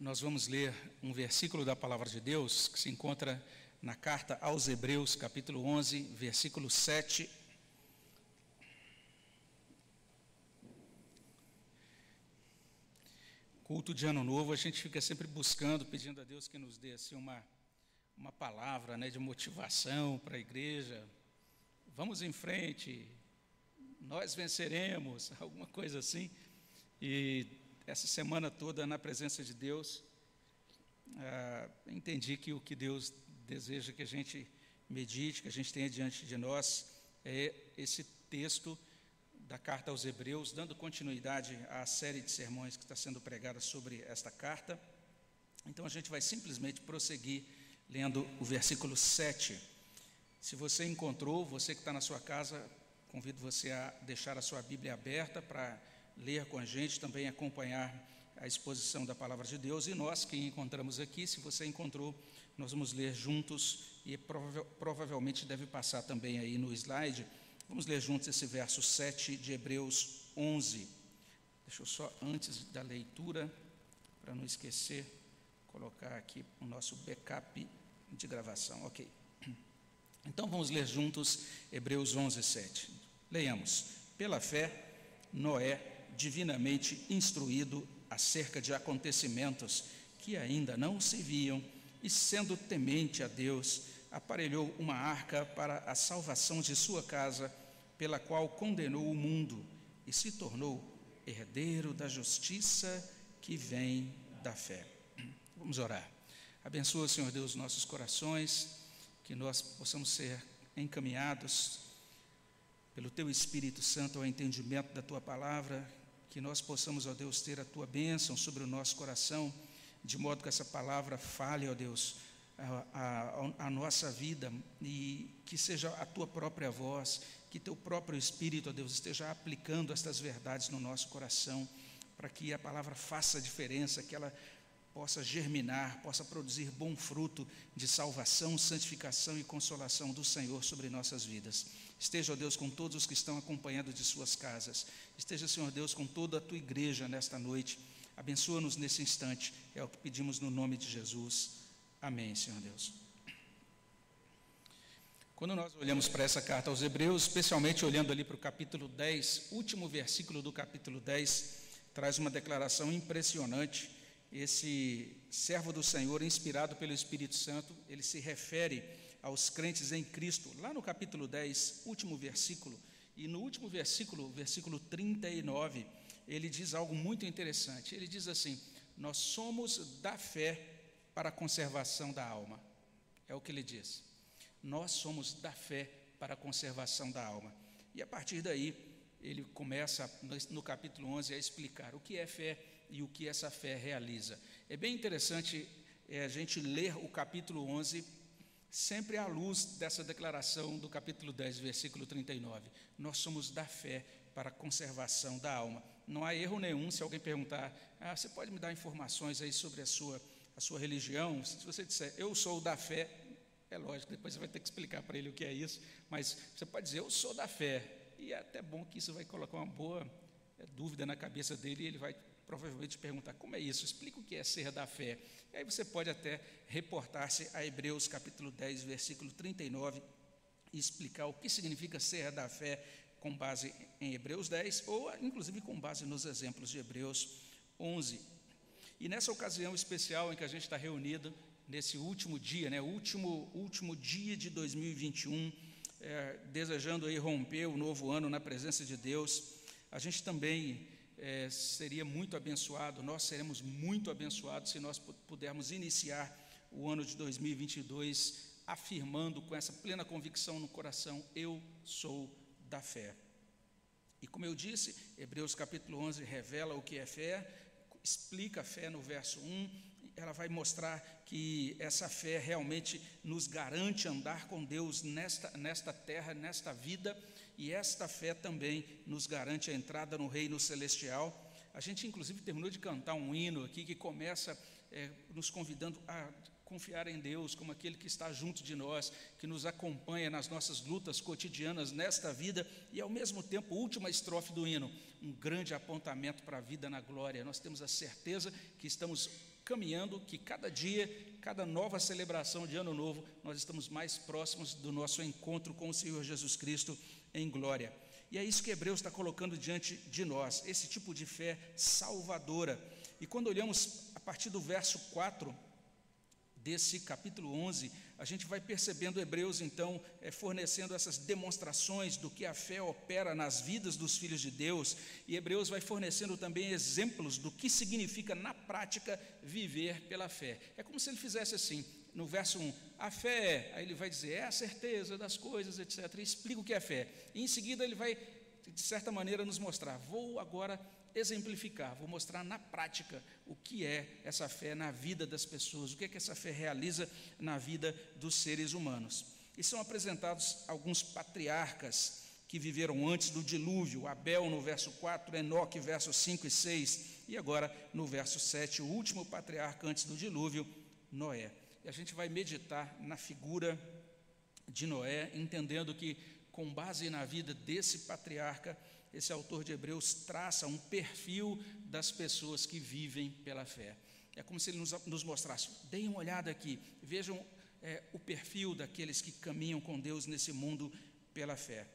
nós vamos ler um versículo da palavra de Deus que se encontra na carta aos Hebreus, capítulo 11, versículo 7. Culto de Ano Novo, a gente fica sempre buscando, pedindo a Deus que nos dê assim uma, uma palavra né, de motivação para a igreja. Vamos em frente, nós venceremos, alguma coisa assim. E essa semana toda na presença de Deus, ah, entendi que o que Deus deseja que a gente medite, que a gente tenha diante de nós, é esse texto da carta aos Hebreus, dando continuidade à série de sermões que está sendo pregada sobre esta carta. Então a gente vai simplesmente prosseguir lendo o versículo 7. Se você encontrou, você que está na sua casa, convido você a deixar a sua Bíblia aberta para ler com a gente, também acompanhar a exposição da palavra de Deus. E nós que encontramos aqui, se você encontrou, nós vamos ler juntos e prova provavelmente deve passar também aí no slide. Vamos ler juntos esse verso 7 de Hebreus 11. Deixa eu só, antes da leitura, para não esquecer, colocar aqui o nosso backup de gravação. Ok. Então vamos ler juntos Hebreus 11, 7. Leiamos. Pela fé, Noé divinamente instruído acerca de acontecimentos que ainda não se viam, e sendo temente a Deus, aparelhou uma arca para a salvação de sua casa, pela qual condenou o mundo e se tornou herdeiro da justiça que vem da fé. Vamos orar. Abençoa, Senhor Deus, nossos corações, que nós possamos ser encaminhados pelo Teu Espírito Santo ao entendimento da Tua palavra, que nós possamos, ó Deus, ter a tua bênção sobre o nosso coração, de modo que essa palavra fale, ó Deus, a, a, a, nossa vida e que seja a tua própria voz, que teu próprio Espírito, ó Deus, esteja aplicando estas verdades no nosso coração, para que a palavra faça diferença, que ela possa germinar, possa produzir bom fruto de salvação, santificação e consolação do Senhor sobre nossas vidas. Esteja, ó Deus, com todos os que estão acompanhando de suas casas. Esteja, Senhor Deus, com toda a tua igreja nesta noite. Abençoa-nos nesse instante. É o que pedimos no nome de Jesus. Amém, Senhor Deus. Quando nós olhamos para essa carta aos Hebreus, especialmente olhando ali para o capítulo 10, último versículo do capítulo 10, traz uma declaração impressionante esse servo do Senhor, inspirado pelo Espírito Santo, ele se refere aos crentes em Cristo, lá no capítulo 10, último versículo, e no último versículo, versículo 39, ele diz algo muito interessante. Ele diz assim: Nós somos da fé para a conservação da alma. É o que ele diz. Nós somos da fé para a conservação da alma. E a partir daí, ele começa no capítulo 11 a explicar o que é fé e o que essa fé realiza. É bem interessante é, a gente ler o capítulo 11 sempre à luz dessa declaração do capítulo 10, versículo 39. Nós somos da fé para a conservação da alma. Não há erro nenhum se alguém perguntar: ah, você pode me dar informações aí sobre a sua, a sua religião? Se você disser, eu sou da fé, é lógico, depois você vai ter que explicar para ele o que é isso, mas você pode dizer, eu sou da fé. E é até bom que isso vai colocar uma boa é, dúvida na cabeça dele e ele vai provavelmente perguntar: como é isso? Explica o que é ser da fé. E aí você pode até reportar-se a Hebreus capítulo 10, versículo 39 e explicar o que significa ser da fé com base em Hebreus 10 ou inclusive com base nos exemplos de Hebreus 11. E nessa ocasião especial em que a gente está reunido, nesse último dia, né, último, último dia de 2021, é, desejando aí romper o novo ano na presença de Deus, a gente também é, seria muito abençoado, nós seremos muito abençoados se nós pudermos iniciar o ano de 2022 afirmando com essa plena convicção no coração: eu sou da fé. E como eu disse, Hebreus capítulo 11 revela o que é fé, explica a fé no verso 1, ela vai mostrar que essa fé realmente nos garante andar com Deus nesta, nesta terra, nesta vida, e esta fé também nos garante a entrada no reino celestial. A gente, inclusive, terminou de cantar um hino aqui que começa é, nos convidando a confiar em Deus como aquele que está junto de nós, que nos acompanha nas nossas lutas cotidianas nesta vida e, ao mesmo tempo, última estrofe do hino, um grande apontamento para a vida na glória. Nós temos a certeza que estamos caminhando que cada dia, cada nova celebração de ano novo, nós estamos mais próximos do nosso encontro com o Senhor Jesus Cristo em glória. E é isso que Hebreus está colocando diante de nós, esse tipo de fé salvadora. E quando olhamos a partir do verso 4 desse capítulo 11, a gente vai percebendo Hebreus, então, é, fornecendo essas demonstrações do que a fé opera nas vidas dos filhos de Deus, e Hebreus vai fornecendo também exemplos do que significa, na prática, viver pela fé. É como se ele fizesse assim, no verso 1, a fé, aí ele vai dizer, é a certeza das coisas, etc. E explica o que é fé. E em seguida ele vai, de certa maneira, nos mostrar. Vou agora exemplificar, vou mostrar na prática o que é essa fé na vida das pessoas, o que é que essa fé realiza na vida dos seres humanos. E são apresentados alguns patriarcas que viveram antes do dilúvio, Abel no verso 4, Enoque versos 5 e 6, e agora no verso 7, o último patriarca antes do dilúvio, Noé. E a gente vai meditar na figura de Noé, entendendo que com base na vida desse patriarca, esse autor de Hebreus traça um perfil das pessoas que vivem pela fé. É como se ele nos, nos mostrasse: deem uma olhada aqui, vejam é, o perfil daqueles que caminham com Deus nesse mundo pela fé.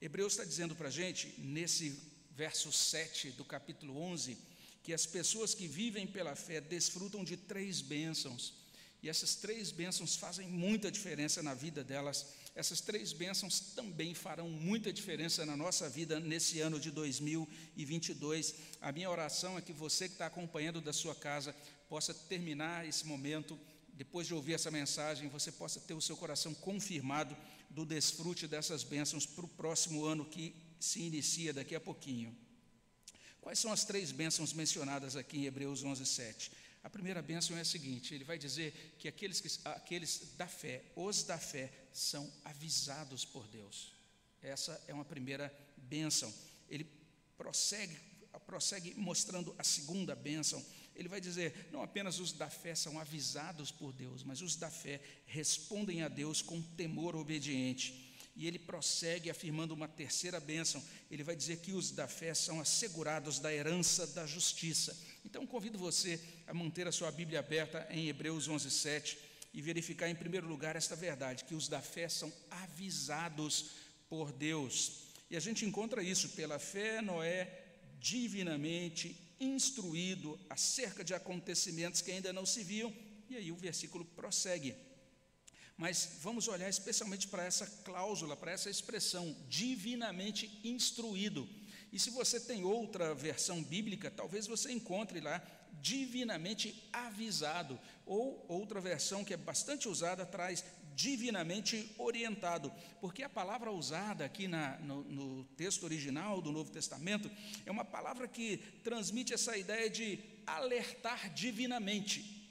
Hebreus está dizendo para a gente, nesse verso 7 do capítulo 11, que as pessoas que vivem pela fé desfrutam de três bênçãos. E essas três bênçãos fazem muita diferença na vida delas essas três bênçãos também farão muita diferença na nossa vida nesse ano de 2022. A minha oração é que você que está acompanhando da sua casa possa terminar esse momento, depois de ouvir essa mensagem, você possa ter o seu coração confirmado do desfrute dessas bênçãos para o próximo ano que se inicia daqui a pouquinho. Quais são as três bênçãos mencionadas aqui em Hebreus 11, 7? A primeira bênção é a seguinte: ele vai dizer que aqueles, que, aqueles da fé, os da fé, são avisados por Deus. Essa é uma primeira bênção. Ele prossegue, prossegue mostrando a segunda bênção. Ele vai dizer: não apenas os da fé são avisados por Deus, mas os da fé respondem a Deus com temor obediente. E ele prossegue afirmando uma terceira bênção. Ele vai dizer que os da fé são assegurados da herança da justiça. Então convido você a manter a sua Bíblia aberta em Hebreus 11:7 e verificar em primeiro lugar esta verdade que os da fé são avisados por Deus. E a gente encontra isso pela fé Noé divinamente instruído acerca de acontecimentos que ainda não se viam. E aí o versículo prossegue. Mas vamos olhar especialmente para essa cláusula, para essa expressão, divinamente instruído. E se você tem outra versão bíblica, talvez você encontre lá divinamente avisado, ou outra versão que é bastante usada traz divinamente orientado, porque a palavra usada aqui na, no, no texto original do Novo Testamento é uma palavra que transmite essa ideia de alertar divinamente.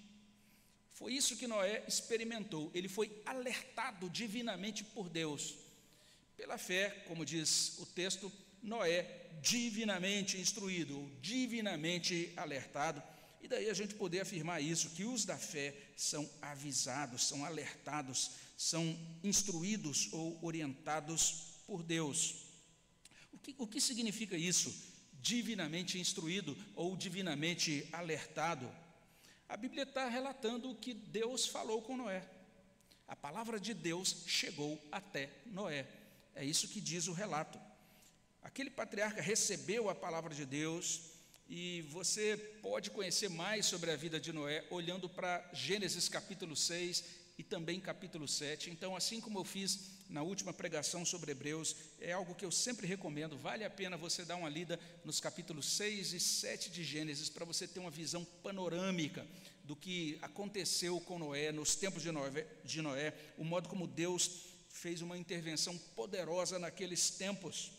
Foi isso que Noé experimentou, ele foi alertado divinamente por Deus. Pela fé, como diz o texto, Noé divinamente instruído, ou divinamente alertado. E daí a gente poder afirmar isso, que os da fé são avisados, são alertados, são instruídos ou orientados por Deus. O que, o que significa isso? Divinamente instruído ou divinamente alertado? A Bíblia está relatando o que Deus falou com Noé. A palavra de Deus chegou até Noé. É isso que diz o relato. Aquele patriarca recebeu a palavra de Deus, e você pode conhecer mais sobre a vida de Noé olhando para Gênesis capítulo 6 e também capítulo 7. Então, assim como eu fiz na última pregação sobre Hebreus, é algo que eu sempre recomendo, vale a pena você dar uma lida nos capítulos 6 e 7 de Gênesis para você ter uma visão panorâmica do que aconteceu com Noé nos tempos de Noé, de Noé, o modo como Deus fez uma intervenção poderosa naqueles tempos.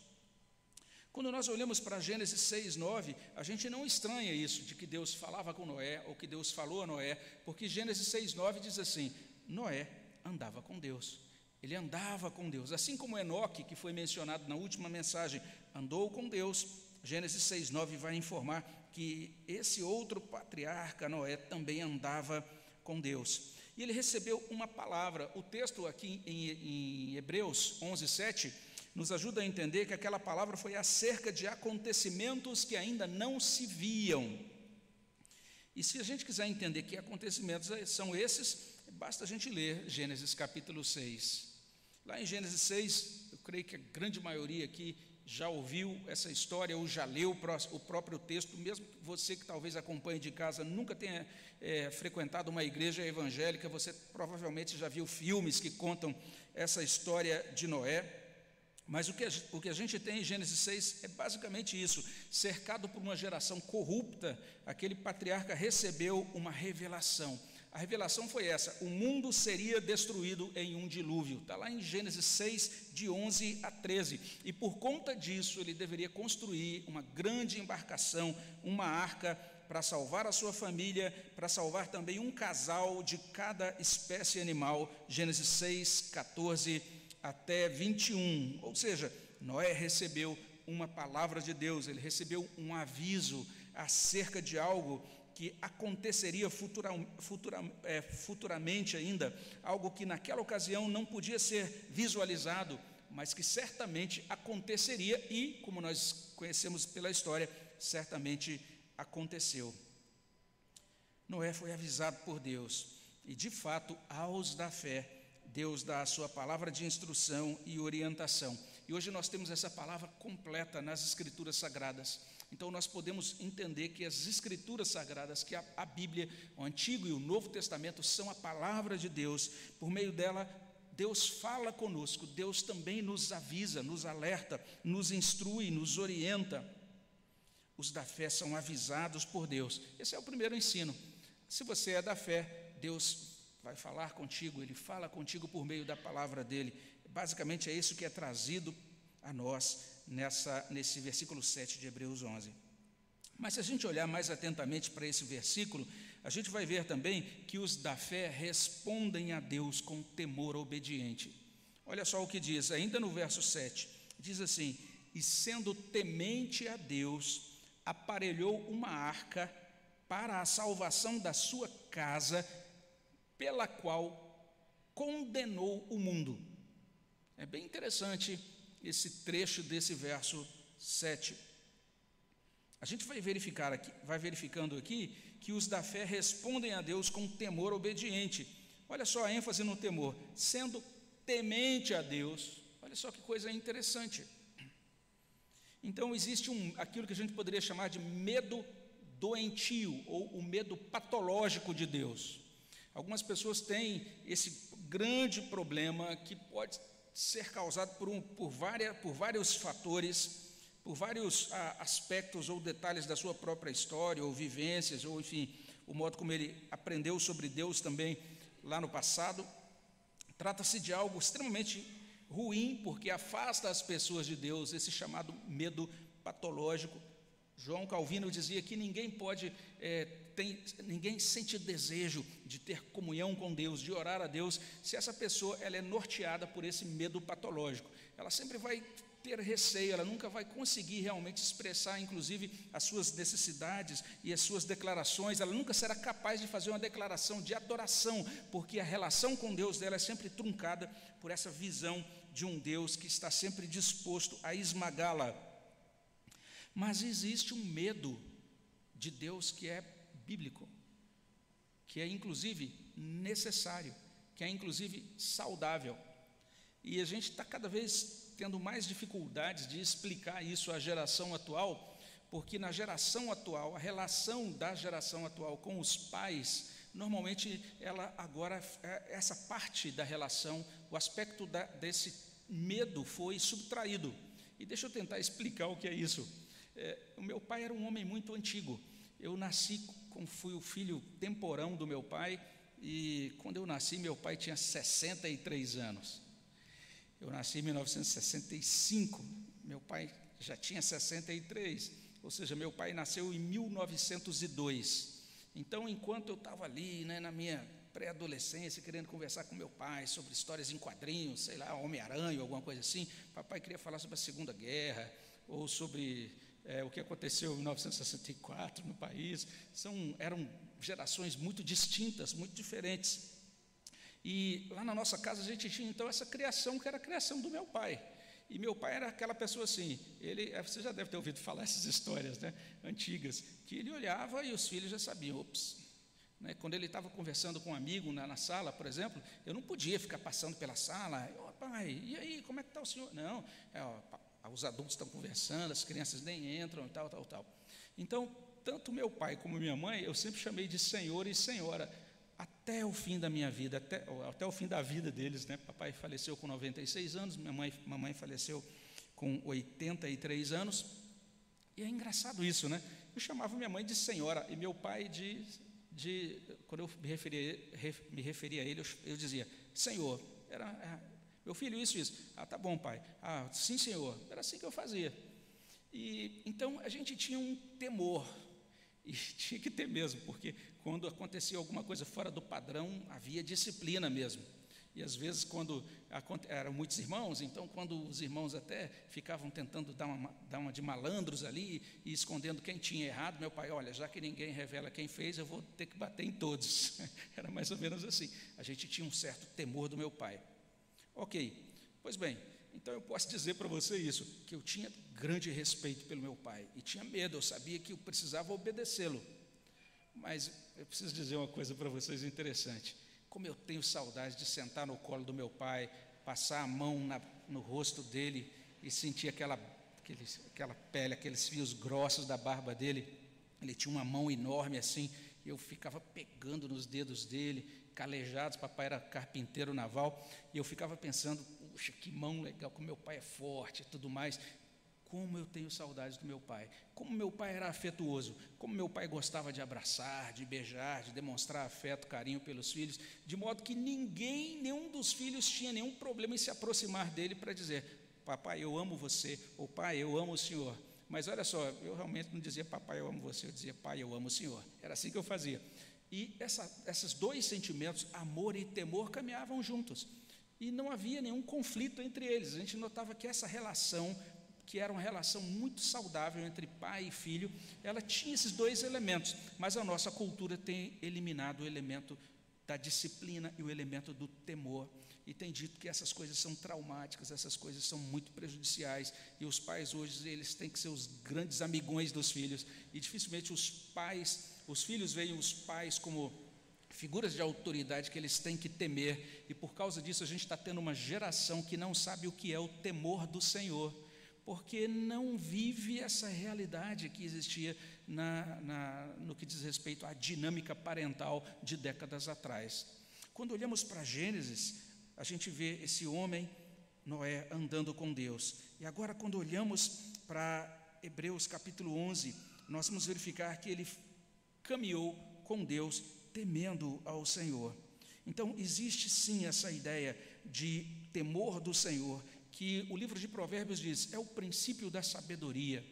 Quando nós olhamos para Gênesis 6, 9, a gente não estranha isso, de que Deus falava com Noé, ou que Deus falou a Noé, porque Gênesis 6, 9 diz assim: Noé andava com Deus, ele andava com Deus, assim como Enoque, que foi mencionado na última mensagem, andou com Deus. Gênesis 6, 9 vai informar que esse outro patriarca, Noé, também andava com Deus. E ele recebeu uma palavra, o texto aqui em, em Hebreus 11, 7 nos ajuda a entender que aquela palavra foi acerca de acontecimentos que ainda não se viam. E se a gente quiser entender que acontecimentos são esses, basta a gente ler Gênesis capítulo 6. Lá em Gênesis 6, eu creio que a grande maioria aqui já ouviu essa história ou já leu o próprio texto, mesmo você que talvez acompanhe de casa nunca tenha é, frequentado uma igreja evangélica, você provavelmente já viu filmes que contam essa história de Noé. Mas o que, a, o que a gente tem em Gênesis 6 é basicamente isso: cercado por uma geração corrupta, aquele patriarca recebeu uma revelação. A revelação foi essa: o mundo seria destruído em um dilúvio. Está lá em Gênesis 6, de 11 a 13. E por conta disso, ele deveria construir uma grande embarcação, uma arca, para salvar a sua família, para salvar também um casal de cada espécie animal. Gênesis 6, 14 até 21. Ou seja, Noé recebeu uma palavra de Deus, ele recebeu um aviso acerca de algo que aconteceria futura, futura, é, futuramente ainda, algo que naquela ocasião não podia ser visualizado, mas que certamente aconteceria e, como nós conhecemos pela história, certamente aconteceu. Noé foi avisado por Deus e, de fato, aos da fé, Deus dá a sua palavra de instrução e orientação. E hoje nós temos essa palavra completa nas Escrituras Sagradas. Então nós podemos entender que as escrituras sagradas, que a, a, Bíblia, o Antigo e o Novo Testamento são a palavra de Deus. Por meio dela, Deus fala conosco, Deus também nos avisa, nos alerta, nos instrui, nos orienta. Os da fé são avisados por Deus. Esse é o primeiro ensino. Se você é da fé, Deus vai falar contigo, ele fala contigo por meio da palavra dele. Basicamente é isso que é trazido a nós nessa, nesse versículo 7 de Hebreus 11. Mas se a gente olhar mais atentamente para esse versículo, a gente vai ver também que os da fé respondem a Deus com temor obediente. Olha só o que diz, ainda no verso 7, diz assim: E sendo temente a Deus, aparelhou uma arca para a salvação da sua casa, pela qual condenou o mundo. É bem interessante esse trecho desse verso 7. A gente vai verificar aqui, vai verificando aqui que os da fé respondem a Deus com temor obediente. Olha só a ênfase no temor, sendo temente a Deus. Olha só que coisa interessante. Então existe um, aquilo que a gente poderia chamar de medo doentio ou o medo patológico de Deus. Algumas pessoas têm esse grande problema que pode ser causado por, um, por, várias, por vários fatores, por vários ah, aspectos ou detalhes da sua própria história, ou vivências, ou enfim, o modo como ele aprendeu sobre Deus também lá no passado. Trata-se de algo extremamente ruim, porque afasta as pessoas de Deus, esse chamado medo patológico. João Calvino dizia que ninguém pode é, tem, ninguém sente desejo de ter comunhão com Deus, de orar a Deus, se essa pessoa ela é norteada por esse medo patológico. Ela sempre vai ter receio, ela nunca vai conseguir realmente expressar, inclusive, as suas necessidades e as suas declarações, ela nunca será capaz de fazer uma declaração de adoração, porque a relação com Deus dela é sempre truncada por essa visão de um Deus que está sempre disposto a esmagá-la. Mas existe um medo de Deus que é bíblico, que é inclusive necessário, que é inclusive saudável. E a gente está cada vez tendo mais dificuldades de explicar isso à geração atual, porque na geração atual, a relação da geração atual com os pais, normalmente ela agora, é, essa parte da relação, o aspecto da, desse medo foi subtraído. E deixa eu tentar explicar o que é isso. É, o meu pai era um homem muito antigo. Eu nasci fui o filho temporão do meu pai, e quando eu nasci, meu pai tinha 63 anos. Eu nasci em 1965, meu pai já tinha 63, ou seja, meu pai nasceu em 1902. Então, enquanto eu estava ali, né, na minha pré-adolescência, querendo conversar com meu pai sobre histórias em quadrinhos, sei lá, Homem-Aranha, alguma coisa assim, papai queria falar sobre a Segunda Guerra, ou sobre é, o que aconteceu em 1964 no país, são, eram gerações muito distintas, muito diferentes. E lá na nossa casa a gente tinha então essa criação que era a criação do meu pai. E meu pai era aquela pessoa assim, ele, é, você já deve ter ouvido falar essas histórias né, antigas, que ele olhava e os filhos já sabiam, ops. Né, quando ele estava conversando com um amigo na, na, sala, por exemplo, eu não podia ficar passando pela sala, oh, pai, e aí, como é que está o senhor? Não, é, ó, os adultos estão conversando, as crianças nem entram, tal, tal, tal. Então, tanto meu pai como minha mãe, eu sempre chamei de senhor e senhora, até o fim da minha vida, até, até o fim da vida deles, né? Papai faleceu com 96 anos, minha mãe, mamãe faleceu com 83 anos. E é engraçado isso, né? Eu chamava minha mãe de senhora e meu pai de, de quando eu me referia, me referia a ele, eu, eu dizia, senhor. Era, é, meu filho, isso, isso. Ah, tá bom, pai. Ah, sim, senhor. Era assim que eu fazia. E então a gente tinha um temor. E tinha que ter mesmo, porque quando acontecia alguma coisa fora do padrão, havia disciplina mesmo. E às vezes, quando eram muitos irmãos, então, quando os irmãos até ficavam tentando dar uma, dar uma de malandros ali e escondendo quem tinha errado, meu pai, olha, já que ninguém revela quem fez, eu vou ter que bater em todos. Era mais ou menos assim. A gente tinha um certo temor do meu pai. Ok, pois bem, então eu posso dizer para você isso, que eu tinha grande respeito pelo meu pai e tinha medo, eu sabia que eu precisava obedecê-lo. Mas eu preciso dizer uma coisa para vocês interessante. Como eu tenho saudade de sentar no colo do meu pai, passar a mão na, no rosto dele e sentir aquela, aquele, aquela pele, aqueles fios grossos da barba dele. Ele tinha uma mão enorme assim, e eu ficava pegando nos dedos dele, calejados, papai era carpinteiro naval, e eu ficava pensando, puxa, que mão legal, como meu pai é forte e tudo mais. Como eu tenho saudades do meu pai. Como meu pai era afetuoso. Como meu pai gostava de abraçar, de beijar, de demonstrar afeto, carinho pelos filhos. De modo que ninguém, nenhum dos filhos tinha nenhum problema em se aproximar dele para dizer: Papai, eu amo você. Ou Pai, eu amo o Senhor. Mas olha só, eu realmente não dizia papai, eu amo você, eu dizia pai, eu amo o Senhor. Era assim que eu fazia. E essa, esses dois sentimentos, amor e temor, caminhavam juntos. E não havia nenhum conflito entre eles. A gente notava que essa relação, que era uma relação muito saudável entre pai e filho, ela tinha esses dois elementos. Mas a nossa cultura tem eliminado o elemento da disciplina e o elemento do temor. E tem dito que essas coisas são traumáticas, essas coisas são muito prejudiciais. E os pais hoje, eles têm que ser os grandes amigões dos filhos. E dificilmente os pais os filhos veem os pais como figuras de autoridade que eles têm que temer, e por causa disso a gente está tendo uma geração que não sabe o que é o temor do Senhor, porque não vive essa realidade que existia na, na, no que diz respeito à dinâmica parental de décadas atrás. Quando olhamos para Gênesis, a gente vê esse homem, Noé, andando com Deus, e agora, quando olhamos para Hebreus capítulo 11, nós vamos verificar que ele caminhou com Deus temendo ao Senhor. Então, existe sim essa ideia de temor do Senhor, que o livro de Provérbios diz, é o princípio da sabedoria.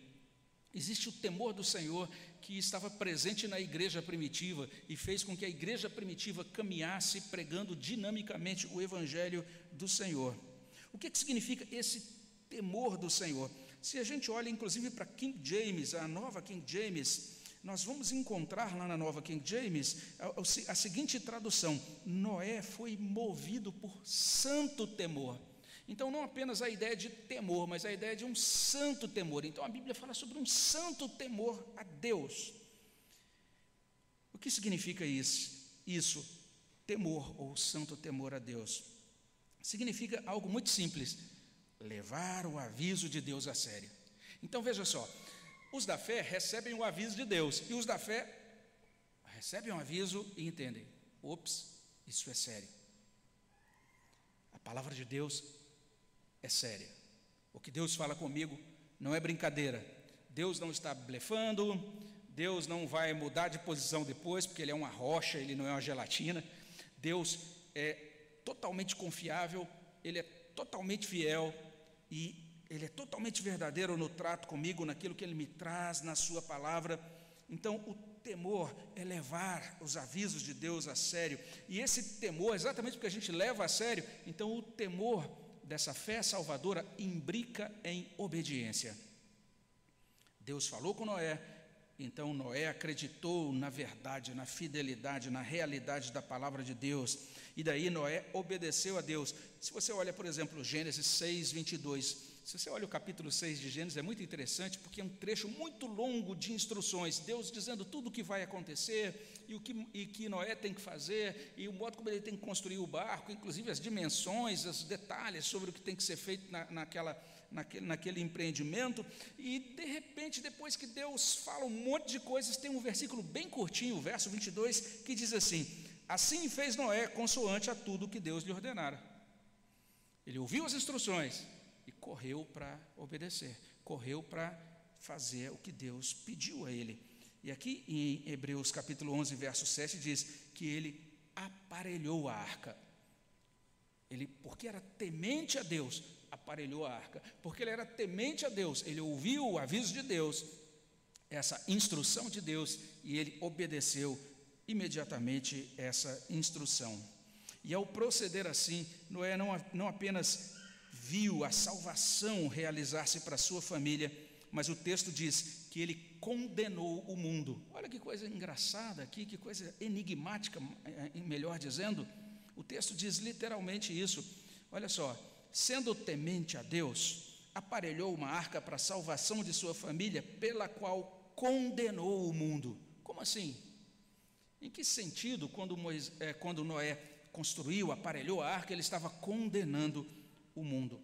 Existe o temor do Senhor que estava presente na igreja primitiva e fez com que a igreja primitiva caminhasse pregando dinamicamente o evangelho do Senhor. O que, que significa esse temor do Senhor? Se a gente olha inclusive para King James, a nova King James, nós vamos encontrar lá na nova King James a, a, seguinte tradução: Noé foi movido por santo temor. Então, não apenas a ideia de temor, mas a ideia de um santo temor. Então, a Bíblia fala sobre um santo temor a Deus. O que significa isso? Isso, temor ou santo temor a Deus. Significa algo muito simples: levar o aviso de Deus a sério. Então, veja só, os da fé recebem o aviso de Deus, e os da fé recebem o aviso e entendem: ops, isso é sério. A palavra de Deus é séria. O que Deus fala comigo não é brincadeira. Deus não está blefando, Deus não vai mudar de posição depois, porque Ele é uma rocha, Ele não é uma gelatina. Deus é totalmente confiável, Ele é totalmente fiel e ele é totalmente verdadeiro no trato comigo, naquilo que ele me traz na sua palavra. Então, o temor é levar os avisos de Deus a sério. E esse temor, exatamente porque a gente leva a sério, então o temor dessa fé salvadora imbrica em obediência. Deus falou com Noé, então Noé acreditou na verdade, na fidelidade, na realidade da palavra de Deus. E daí Noé obedeceu a Deus. Se você olha, por exemplo, Gênesis 6, 22, Se você olha o capítulo 6 de Gênesis, é muito interessante, porque é um trecho muito longo de instruções, Deus dizendo tudo o que vai acontecer e o que, e que Noé tem que fazer, e o modo como ele tem que construir o barco, inclusive as dimensões, os detalhes sobre o que tem que ser feito na, naquela, naquele, naquele empreendimento. E de repente, depois que Deus fala um monte de coisas, tem um versículo bem curtinho, o verso 22, que diz assim: Assim fez Noé, consoante a tudo que Deus lhe ordenara. Ele ouviu as instruções e correu para obedecer, correu para fazer o que Deus pediu a ele. E aqui em Hebreus capítulo 11, verso 7 diz que ele aparelhou a arca. Ele, porque era temente a Deus, aparelhou a arca. Porque ele era temente a Deus, ele ouviu o aviso de Deus, essa instrução de Deus, e ele obedeceu imediatamente essa instrução. E ao proceder assim, Noé não, não apenas viu a salvação realizar-se para sua família, mas o texto diz que ele condenou o mundo. Olha que coisa engraçada aqui, que coisa enigmática, eh, melhor dizendo. O texto diz literalmente isso. Olha só, sendo temente a Deus, aparelhou uma arca para a salvação de sua família, pela qual condenou o mundo. Como assim? Em que sentido, quando, Moisés, é, quando Noé construiu, aparelhou a arca, ele estava condenando o mundo?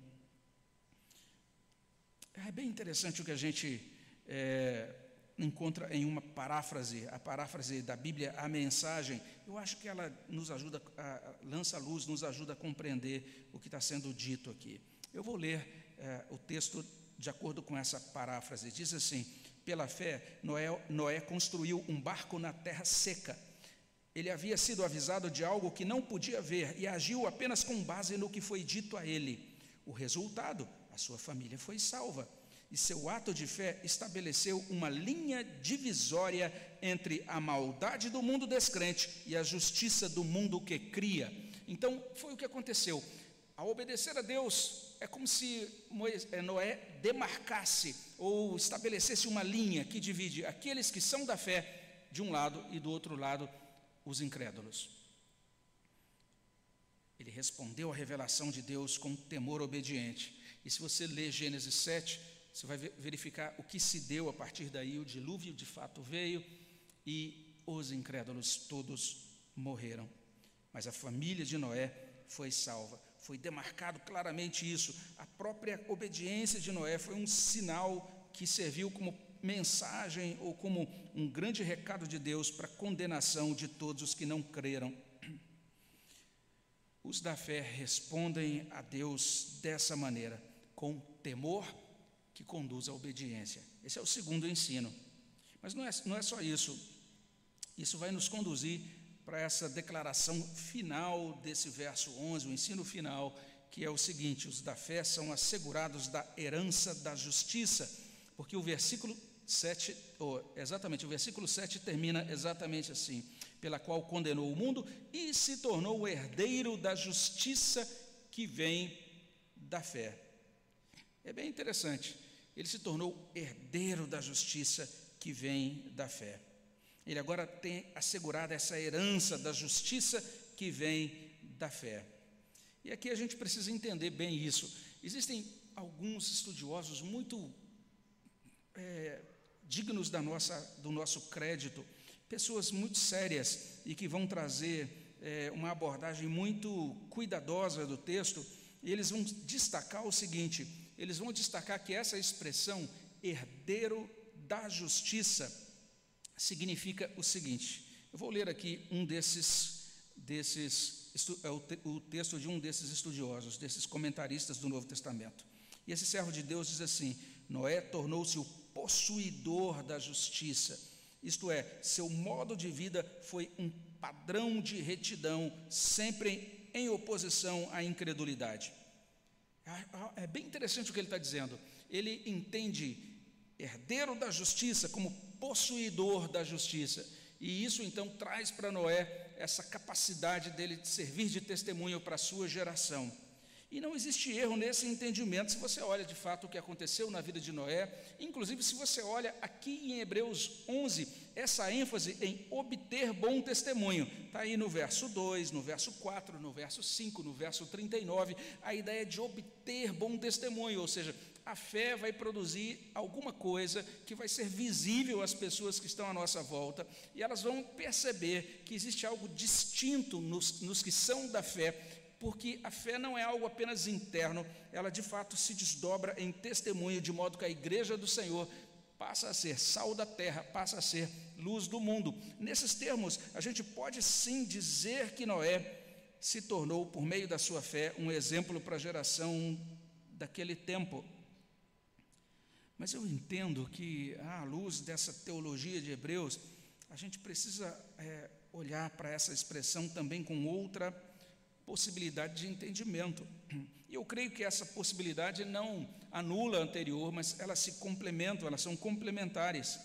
É bem interessante o que a gente é, encontra em uma paráfrase, a paráfrase da Bíblia, a mensagem. Eu acho que ela nos ajuda, a, lança a luz, nos ajuda a compreender o que está sendo dito aqui. Eu vou ler é, o texto de acordo com essa paráfrase. Diz assim: Pela fé, Noé, Noé construiu um barco na terra seca ele havia sido avisado de algo que não podia ver e agiu apenas com base no que foi dito a ele. O resultado, a sua família foi salva. E seu ato de fé estabeleceu uma linha divisória entre a maldade do mundo descrente e a justiça do mundo que cria. Então, foi o que aconteceu. Ao obedecer a Deus, é como se eh, Noé demarcasse ou estabelecesse uma linha que divide aqueles que são da fé de um lado e do outro lado os incrédulos. Ele respondeu à revelação de Deus com temor obediente. E se você ler Gênesis 7, você vai verificar o que se deu a partir daí. O dilúvio de fato veio e os incrédulos todos morreram. Mas a família de Noé foi salva. Foi demarcado claramente isso. A própria obediência de Noé foi um sinal que serviu como mensagem ou como um grande recado de Deus para a condenação de todos os que não creram. Os da fé respondem a Deus dessa maneira, com temor que conduz à obediência. Esse é o segundo ensino. Mas não é, não é só isso. Isso vai nos conduzir para essa declaração final desse verso 11, o ensino final, que é o seguinte: os da fé são assegurados da herança da justiça, porque o versículo 7, oh, exatamente, o versículo 7 termina exatamente assim: pela qual condenou o mundo e se tornou o herdeiro da justiça que vem da fé. É bem interessante. Ele se tornou herdeiro da justiça que vem da fé. Ele agora tem assegurado essa herança da justiça que vem da fé. E aqui a gente precisa entender bem isso. Existem alguns estudiosos muito dignos da nossa, do nosso crédito, pessoas muito sérias e que vão trazer é, uma abordagem muito cuidadosa do texto, e eles vão destacar o seguinte: eles vão destacar que essa expressão, herdeiro da justiça, significa o seguinte. Eu vou ler aqui um desses, desses é o texto de um desses estudiosos, desses comentaristas do Novo Testamento. E esse servo de Deus diz assim: Noé tornou-se o possuidor da justiça. Isto é, seu modo de vida foi um padrão de retidão, sempre em oposição à incredulidade. É bem interessante o que ele está dizendo. Ele entende herdeiro da justiça como possuidor da justiça. E isso então traz para Noé essa capacidade dele de servir de testemunho para a sua geração. E não existe erro nesse entendimento se você olha de fato o que aconteceu na vida de Noé. Inclusive, se você olha aqui em Hebreus 11, essa ênfase em obter bom testemunho. Está aí no verso 2, no verso 4, no verso 5, no verso 39, a ideia de obter bom testemunho, ou seja, a fé vai produzir alguma coisa que vai ser visível às pessoas que estão à nossa volta, e elas vão perceber que existe algo distinto nos, nos que são da fé porque a fé não é algo apenas interno, ela de fato se desdobra em testemunho, de modo que a igreja do Senhor passa a ser sal da terra, passa a ser luz do mundo. Nesses termos, a gente pode sim dizer que Noé se tornou, por meio da sua fé, um exemplo para a geração daquele tempo. Mas eu entendo que, à luz dessa teologia de Hebreus, a gente precisa é, olhar para essa expressão também com outra possibilidade de entendimento. E eu creio que essa possibilidade não anula a anterior, mas elas se complementam, elas são complementares.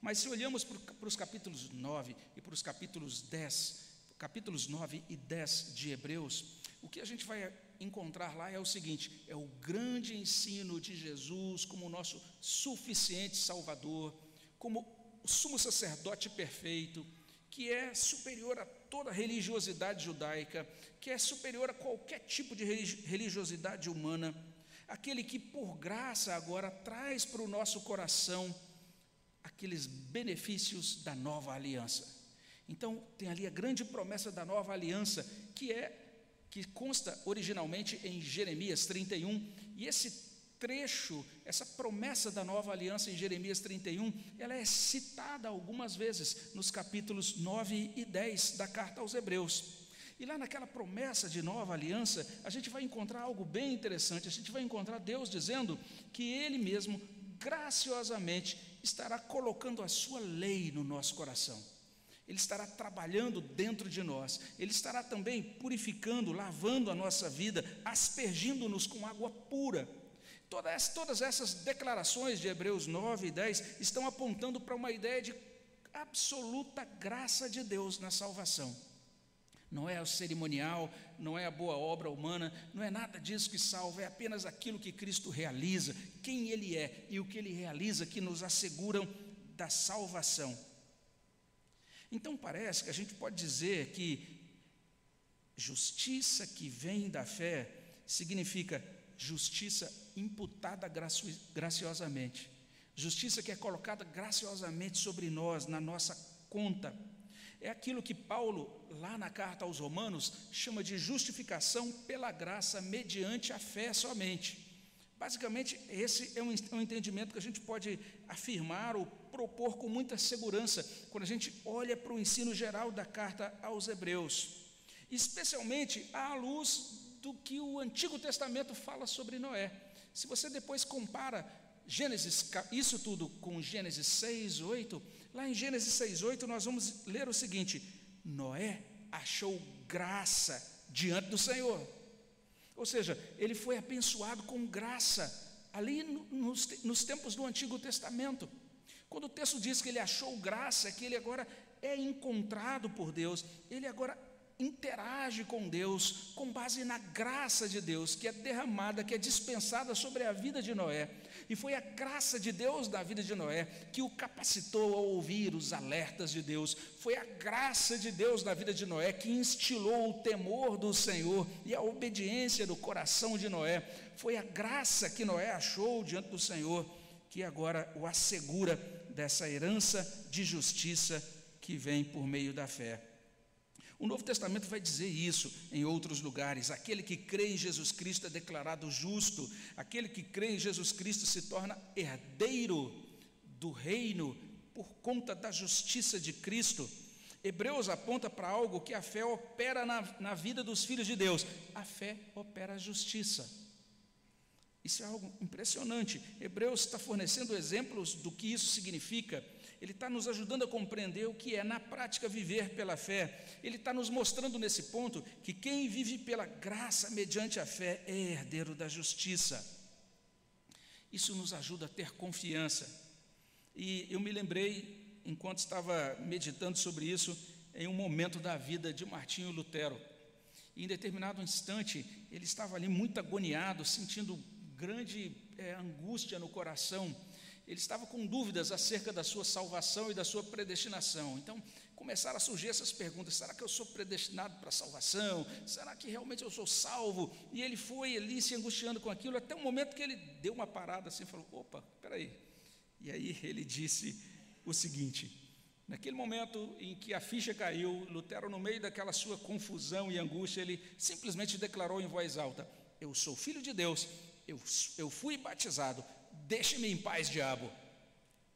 Mas se olhamos para os capítulos 9 e para os capítulos 10, capítulos 9 e 10 de Hebreus, o que a gente vai encontrar lá é o seguinte: é o grande ensino de Jesus como nosso suficiente Salvador, como o sumo sacerdote perfeito, que é superior a toda religiosidade judaica, que é superior a qualquer tipo de religiosidade humana, aquele que por graça agora traz para o nosso coração aqueles benefícios da nova aliança. Então, tem ali a grande promessa da nova aliança, que é que consta originalmente em Jeremias 31, e esse trecho, essa promessa da nova aliança em Jeremias 31, ela é citada algumas vezes nos capítulos 9 e 10 da carta aos Hebreus. E lá naquela promessa de nova aliança, a gente vai encontrar algo bem interessante. A gente vai encontrar Deus dizendo que Ele mesmo, graciosamente, estará colocando a Sua lei no nosso coração. Ele estará trabalhando dentro de nós, Ele estará também purificando, lavando a nossa vida, aspergindo-nos com água pura. Todas, todas essas declarações de Hebreus 9 e 10 estão apontando para uma ideia de absoluta graça de Deus na salvação. Não é o cerimonial, não é a boa obra humana, não é nada disso que salva, é apenas aquilo que Cristo realiza, quem Ele é e o que Ele realiza que nos asseguram da salvação. Então parece que a gente pode dizer que justiça que vem da fé significa justiça imputada graciosamente, justiça que é colocada graciosamente sobre nós, na nossa conta. É aquilo que Paulo, lá na carta aos Romanos, chama de justificação pela graça mediante a fé somente. Basicamente, esse é um, um entendimento que a gente pode afirmar ou propor com muita segurança quando a gente olha para o ensino geral da carta aos Hebreus, especialmente à luz do que o Antigo Testamento fala sobre Noé. Se você depois compara Gênesis, isso tudo com Gênesis 6, 8, lá em Gênesis 6, 8, nós vamos ler o seguinte: Noé achou graça diante do Senhor. Ou seja, ele foi abençoado com graça ali nos, nos tempos do Antigo Testamento. Quando o texto diz que ele achou graça, que ele agora é encontrado por Deus, ele agora interage com Deus com base na graça de Deus que é derramada, que é dispensada sobre a vida de Noé. E foi a graça de Deus na vida de Noé que o capacitou a ouvir os alertas de Deus. Foi a graça de Deus na vida de Noé que instilou o temor do Senhor e a obediência do coração de Noé. Foi a graça que Noé achou diante do Senhor que agora o assegura dessa herança de justiça que vem por meio da fé. O Novo Testamento vai dizer isso em outros lugares. Aquele que crê em Jesus Cristo é declarado justo, aquele que crê em Jesus Cristo se torna herdeiro do reino por conta da justiça de Cristo. Hebreus aponta para algo que a fé opera na, na vida dos filhos de Deus: a fé opera a justiça. Isso é algo impressionante. Hebreus está fornecendo exemplos do que isso significa ele está nos ajudando a compreender o que é, na prática, viver pela fé. Ele está nos mostrando nesse ponto que quem vive pela graça mediante a fé é herdeiro da justiça. Isso nos ajuda a ter confiança. E eu me lembrei, enquanto estava meditando sobre isso, em um momento da vida de Martinho Lutero. E em determinado instante, ele estava ali muito agoniado, sentindo grande é, angústia no coração. Ele estava com dúvidas acerca da sua salvação e da sua predestinação. Então, começaram a surgir essas perguntas: será que eu sou predestinado para a salvação? Será que realmente eu sou salvo? E ele foi ali se angustiando com aquilo, até o momento que ele deu uma parada assim falou: opa, peraí. E aí ele disse o seguinte: naquele momento em que a ficha caiu, Lutero, no meio daquela sua confusão e angústia, ele simplesmente declarou em voz alta: Eu sou filho de Deus, eu, eu fui batizado, deixe-me em paz, diabo.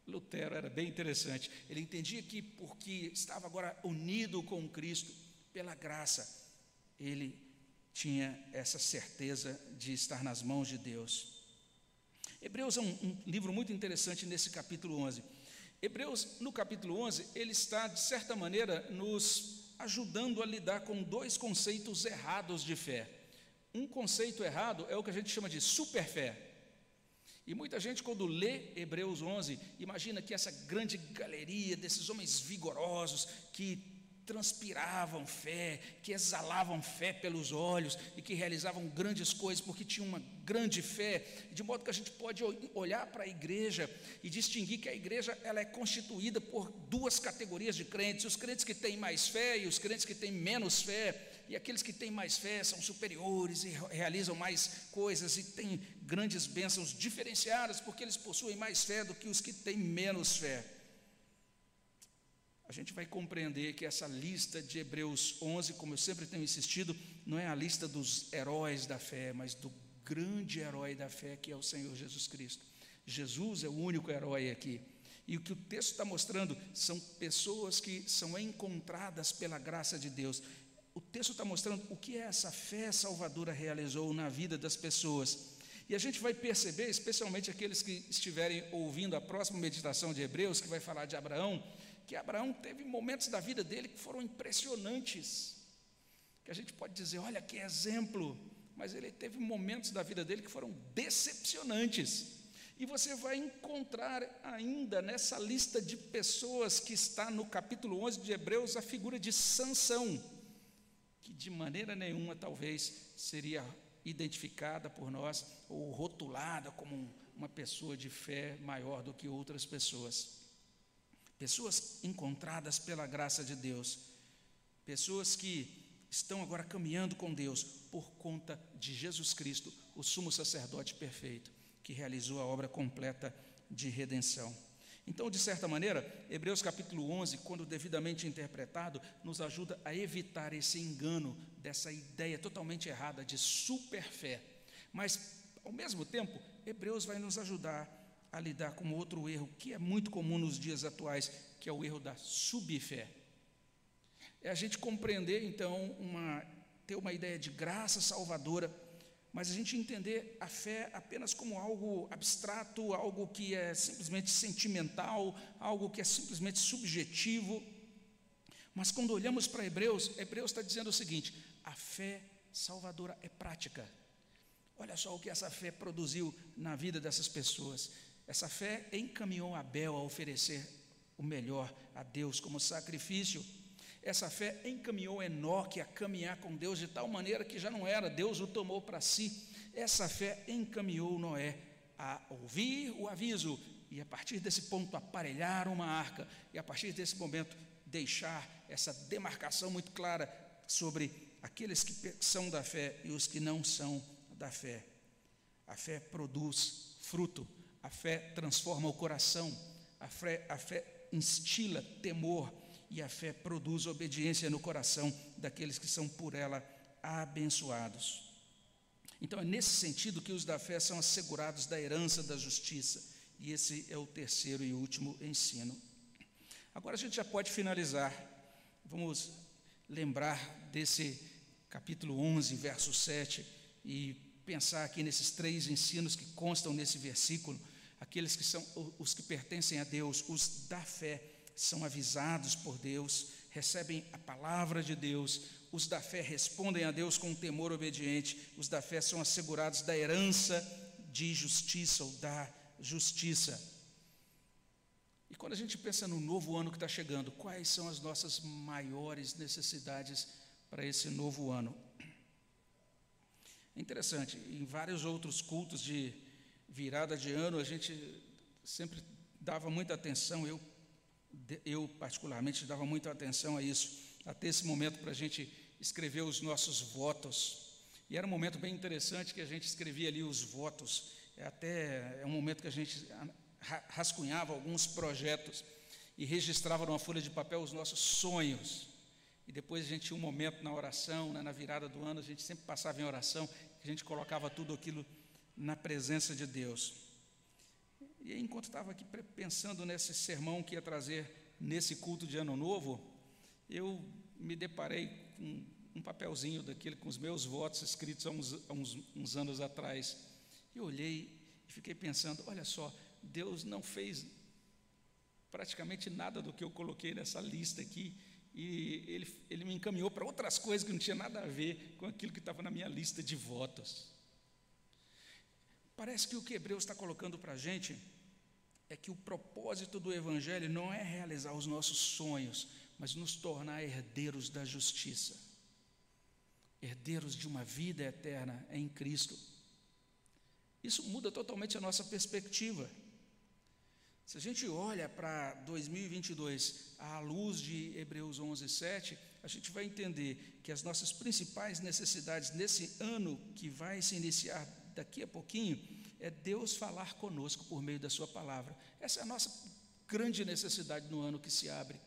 Lutero era bem interessante. Ele entendia que, porque estava agora unido com Cristo, pela graça, ele tinha essa certeza de estar nas mãos de Deus. Hebreus é um, um livro muito interessante nesse capítulo 11. Hebreus, no capítulo 11, ele está, de certa maneira, nos ajudando a lidar com dois conceitos errados de fé. Um conceito errado é o que a gente chama de superfé. E muita gente, quando lê Hebreus 11, imagina que essa grande galeria desses homens vigorosos que transpiravam fé, que exalavam fé pelos olhos e que realizavam grandes coisas porque tinham uma grande fé, de modo que a gente pode olhar para a igreja e distinguir que a igreja ela é constituída por duas categorias de crentes, os crentes que têm mais fé e os crentes que têm menos fé e aqueles que têm mais fé são superiores e realizam mais coisas e têm grandes bênçãos diferenciadas, porque eles possuem mais fé do que os que têm menos fé. A gente vai compreender que essa lista de Hebreus 11, como eu sempre tenho insistido, não é a lista dos heróis da fé, mas do grande herói da fé que é o Senhor Jesus Cristo. Jesus é o único herói aqui. E o que o texto está mostrando são pessoas que são encontradas pela graça de Deus o texto está mostrando o que essa fé salvadora realizou na vida das pessoas. E a gente vai perceber, especialmente aqueles que estiverem ouvindo a próxima meditação de Hebreus, que vai falar de Abraão, que Abraão teve momentos da vida dele que foram impressionantes. Que a gente pode dizer, olha que exemplo, mas ele teve momentos da vida dele que foram decepcionantes. E você vai encontrar ainda nessa lista de pessoas que está no capítulo 11 de Hebreus a figura de Sansão que de maneira nenhuma talvez seria identificada por nós ou rotulada como uma pessoa de fé maior do que outras pessoas. Pessoas encontradas pela graça de Deus, pessoas que estão agora caminhando com Deus por conta de Jesus Cristo, o sumo sacerdote perfeito, que realizou a obra completa de redenção. Então, de certa maneira, Hebreus capítulo 11, quando devidamente interpretado, nos ajuda a evitar esse engano dessa ideia totalmente errada de superfé. Mas, ao mesmo tempo, Hebreus vai nos ajudar a lidar com outro erro que é muito comum nos dias atuais, que é o erro da subfé. É a gente compreender, então, uma, ter uma ideia de graça salvadora mas a gente entender a fé apenas como algo abstrato, algo que é simplesmente sentimental, algo que é simplesmente subjetivo. Mas quando olhamos para Hebreus, Hebreus está dizendo o seguinte: a fé salvadora é prática. Olha só o que essa fé produziu na vida dessas pessoas. Essa fé encaminhou Abel a oferecer o melhor a Deus como sacrifício. Essa fé encaminhou Enoque a caminhar com Deus de tal maneira que já não era, Deus o tomou para si. Essa fé encaminhou Noé a ouvir o aviso e a partir desse ponto aparelhar uma arca e a partir desse momento deixar essa demarcação muito clara sobre aqueles que são da fé e os que não são da fé. A fé produz fruto, a fé transforma o coração, a fé, a fé instila temor, e a fé produz obediência no coração daqueles que são por ela abençoados. Então é nesse sentido que os da fé são assegurados da herança da justiça. E esse é o terceiro e último ensino. Agora a gente já pode finalizar. Vamos lembrar desse capítulo 11, verso 7 e pensar aqui nesses três ensinos que constam nesse versículo, aqueles que são os que pertencem a Deus, os da fé são avisados por Deus, recebem a palavra de Deus, os da fé respondem a Deus com um temor obediente, os da fé são assegurados da herança de justiça ou da justiça. E quando a gente pensa no novo ano que está chegando, quais são as nossas maiores necessidades para esse novo ano? É interessante, em vários outros cultos de virada de ano, a gente sempre dava muita atenção, eu, eu particularmente dava muita atenção a isso, até esse momento para a gente escrever os nossos votos. E era um momento bem interessante que a gente escrevia ali os votos, é até é um momento que a gente rascunhava alguns projetos e registrava numa folha de papel os nossos sonhos. E depois a gente tinha um momento na oração, né, na virada do ano, a gente sempre passava em oração, a gente colocava tudo aquilo na presença de Deus. E aí, enquanto estava aqui pensando nesse sermão que ia trazer nesse culto de ano novo, eu me deparei com um papelzinho daquele com os meus votos escritos há uns, há uns, uns anos atrás. E olhei e fiquei pensando: olha só, Deus não fez praticamente nada do que eu coloquei nessa lista aqui, e ele, ele me encaminhou para outras coisas que não tinha nada a ver com aquilo que estava na minha lista de votos. Parece que o que Hebreus está colocando para a gente é que o propósito do Evangelho não é realizar os nossos sonhos, mas nos tornar herdeiros da justiça, herdeiros de uma vida eterna em Cristo. Isso muda totalmente a nossa perspectiva. Se a gente olha para 2022 à luz de Hebreus 11, 7, a gente vai entender que as nossas principais necessidades nesse ano que vai se iniciar daqui a pouquinho é Deus falar conosco por meio da Sua palavra. Essa é a nossa grande necessidade no ano que se abre.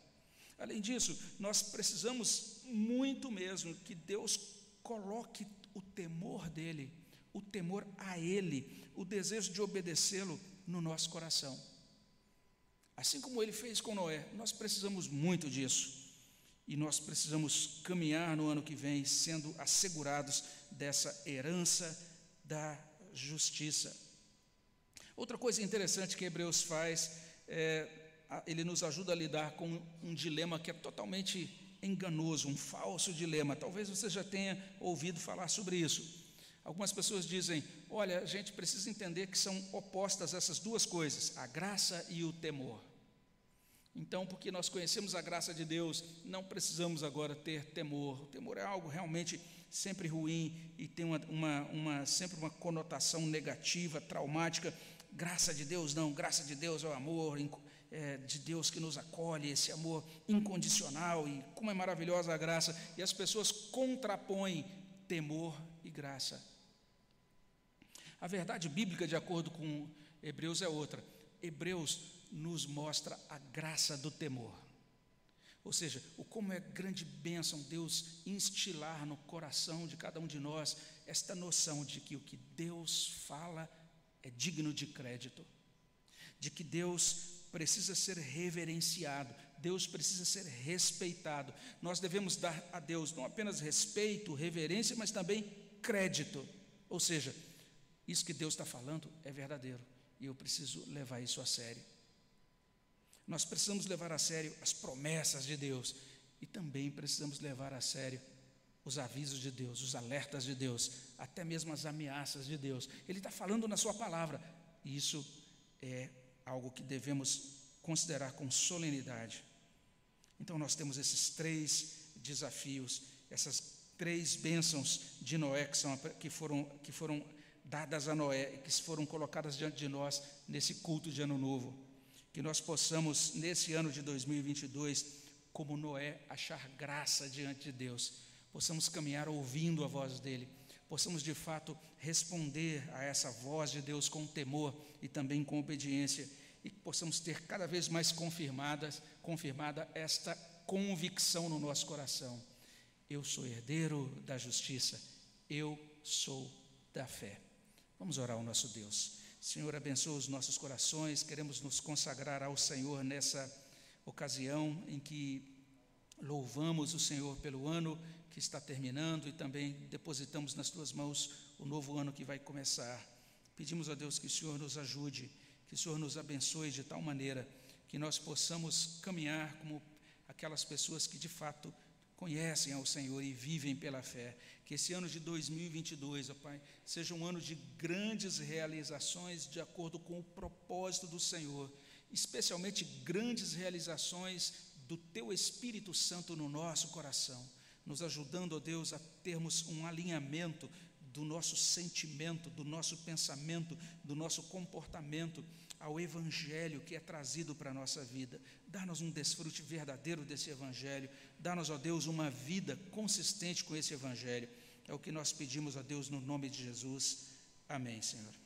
Além disso, nós precisamos muito mesmo que Deus coloque o temor dEle, o temor a Ele, o desejo de obedecê-lo no nosso coração. Assim como ele fez com Noé, nós precisamos muito disso. E nós precisamos caminhar no ano que vem sendo assegurados dessa herança da justiça. Outra coisa interessante que Hebreus faz é ele nos ajuda a lidar com um dilema que é totalmente enganoso, um falso dilema. Talvez você já tenha ouvido falar sobre isso. Algumas pessoas dizem: olha, a gente precisa entender que são opostas essas duas coisas, a graça e o temor. Então, porque nós conhecemos a graça de Deus, não precisamos agora ter temor. O temor é algo realmente sempre ruim e tem uma, uma, uma, sempre uma conotação negativa, traumática. Graça de Deus, não, graça de Deus é o amor é, de Deus que nos acolhe, esse amor incondicional, e como é maravilhosa a graça, e as pessoas contrapõem temor e graça. A verdade bíblica, de acordo com Hebreus, é outra. Hebreus nos mostra a graça do temor. Ou seja, o como é grande bênção Deus instilar no coração de cada um de nós esta noção de que o que Deus fala é digno de crédito, de que Deus precisa ser reverenciado, Deus precisa ser respeitado. Nós devemos dar a Deus não apenas respeito, reverência, mas também crédito. Ou seja, isso que Deus está falando é verdadeiro e eu preciso levar isso a sério. Nós precisamos levar a sério as promessas de Deus e também precisamos levar a sério os avisos de Deus, os alertas de Deus, até mesmo as ameaças de Deus. Ele está falando na Sua palavra, e isso é algo que devemos considerar com solenidade. Então, nós temos esses três desafios, essas três bênçãos de Noé que, são, que, foram, que foram dadas a Noé, que foram colocadas diante de nós nesse culto de Ano Novo. Que nós possamos, nesse ano de 2022, como Noé, achar graça diante de Deus, possamos caminhar ouvindo a voz dEle, possamos de fato responder a essa voz de Deus com temor e também com obediência, e que possamos ter cada vez mais confirmadas, confirmada esta convicção no nosso coração. Eu sou herdeiro da justiça, eu sou da fé. Vamos orar ao nosso Deus. Senhor, abençoa os nossos corações, queremos nos consagrar ao Senhor nessa ocasião em que louvamos o Senhor pelo ano que está terminando e também depositamos nas tuas mãos o novo ano que vai começar. Pedimos a Deus que o Senhor nos ajude, que o Senhor nos abençoe de tal maneira que nós possamos caminhar como aquelas pessoas que de fato conhecem ao Senhor e vivem pela fé. Que esse ano de 2022, ó Pai, seja um ano de grandes realizações de acordo com o propósito do Senhor, especialmente grandes realizações do Teu Espírito Santo no nosso coração, nos ajudando, ó Deus, a termos um alinhamento do nosso sentimento, do nosso pensamento, do nosso comportamento ao Evangelho que é trazido para a nossa vida. Dá-nos um desfrute verdadeiro desse Evangelho. Dá-nos, ó Deus, uma vida consistente com esse Evangelho. É o que nós pedimos a Deus no nome de Jesus. Amém, Senhor.